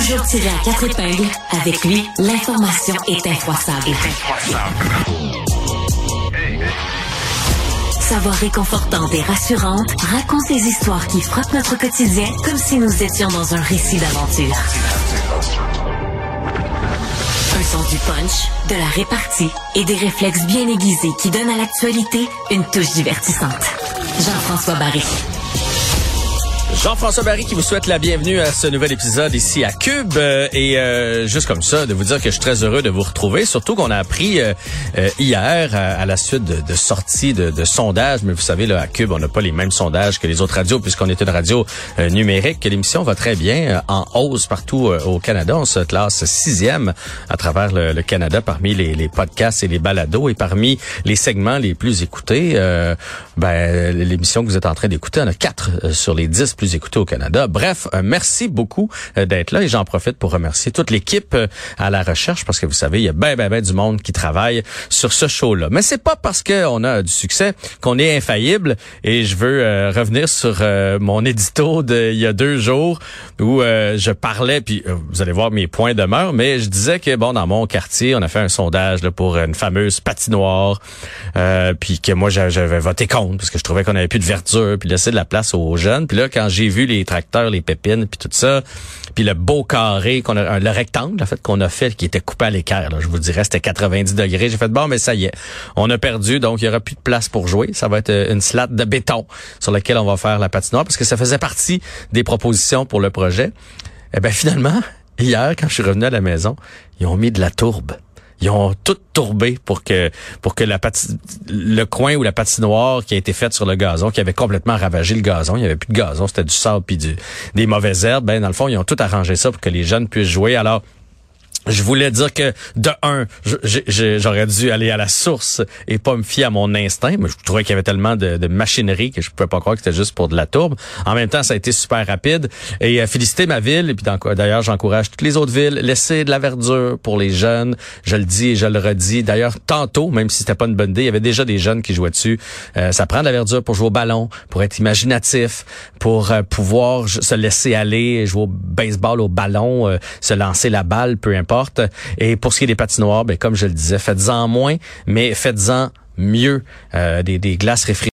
Toujours tiré à quatre épingles, avec lui, l'information est infroissable. Sa voix réconfortante et rassurante raconte les histoires qui frappent notre quotidien comme si nous étions dans un récit d'aventure. Un son du punch, de la répartie et des réflexes bien aiguisés qui donnent à l'actualité une touche divertissante. Jean-François Barry. Jean-François Barry qui vous souhaite la bienvenue à ce nouvel épisode ici à Cube. Euh, et euh, juste comme ça de vous dire que je suis très heureux de vous retrouver surtout qu'on a appris euh, hier à, la suite de, sorties de, sondages. Mais vous savez là à Cube on n'a pas les mêmes sondages que les autres radios puisqu'on est une radio numérique. L'émission va très bien en hausse partout au Canada. On se classe sixième à travers le, Canada parmi les, podcasts et les balados. Et parmi les segments les plus écoutés ben l'émission que vous êtes en train d'écouter en a quatre sur les dix plus écoutés au Canada. Bref, euh, merci beaucoup euh, d'être là et j'en profite pour remercier toute l'équipe euh, à la recherche parce que vous savez, il y a ben ben ben du monde qui travaille sur ce show-là. Mais c'est pas parce qu'on a du succès qu'on est infaillible et je veux revenir sur mon édito de il y a deux jours où je parlais puis vous allez voir mes points demeurent mais je disais que bon dans mon quartier, on a fait un sondage là, pour une fameuse patinoire puis que moi j'avais voté contre parce que je trouvais qu'on avait plus de verdure puis laisser de la place aux jeunes. Puis là quand j'ai vu les tracteurs, les pépines, puis tout ça, puis le beau carré qu'on a, le rectangle en fait qu'on a fait, qui était coupé à l'équerre. Je vous dirais, c'était 90 degrés. J'ai fait bon, mais ça y est, on a perdu, donc il y aura plus de place pour jouer. Ça va être euh, une slate de béton sur laquelle on va faire la patinoire, parce que ça faisait partie des propositions pour le projet. Eh ben finalement, hier, quand je suis revenu à la maison, ils ont mis de la tourbe. Ils ont tout tourbé pour que pour que la le coin ou la patinoire qui a été faite sur le gazon, qui avait complètement ravagé le gazon, il y avait plus de gazon, c'était du sable puis des mauvaises herbes. Ben dans le fond, ils ont tout arrangé ça pour que les jeunes puissent jouer. Alors je voulais dire que de un, j'aurais dû aller à la source et pas me fier à mon instinct. Mais je trouvais qu'il y avait tellement de, machinerie que je pouvais pas croire que c'était juste pour de la tourbe. En même temps, ça a été super rapide. Et euh, féliciter ma ville. Et puis d'ailleurs, j'encourage toutes les autres villes. Laisser de la verdure pour les jeunes. Je le dis et je le redis. D'ailleurs, tantôt, même si c'était pas une bonne idée, il y avait déjà des jeunes qui jouaient dessus. Euh, ça prend de la verdure pour jouer au ballon, pour être imaginatif, pour euh, pouvoir se laisser aller, jouer au baseball, au ballon, se lancer la balle, peu et pour ce qui est des patinoires, ben, comme je le disais, faites-en moins, mais faites-en mieux. Euh, des, des glaces réfrigérées